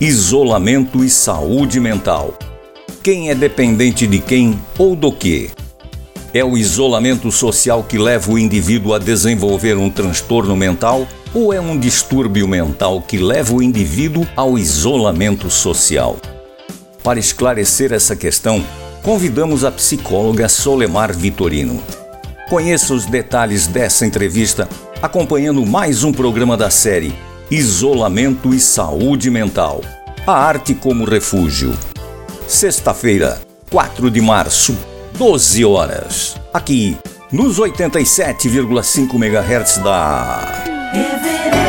isolamento e saúde mental. Quem é dependente de quem ou do que? É o isolamento social que leva o indivíduo a desenvolver um transtorno mental ou é um distúrbio mental que leva o indivíduo ao isolamento social? Para esclarecer essa questão, convidamos a psicóloga Solemar Vitorino. Conheça os detalhes dessa entrevista acompanhando mais um programa da série Isolamento e Saúde Mental. A arte como refúgio. Sexta-feira, 4 de março, 12 horas. Aqui, nos 87,5 MHz da.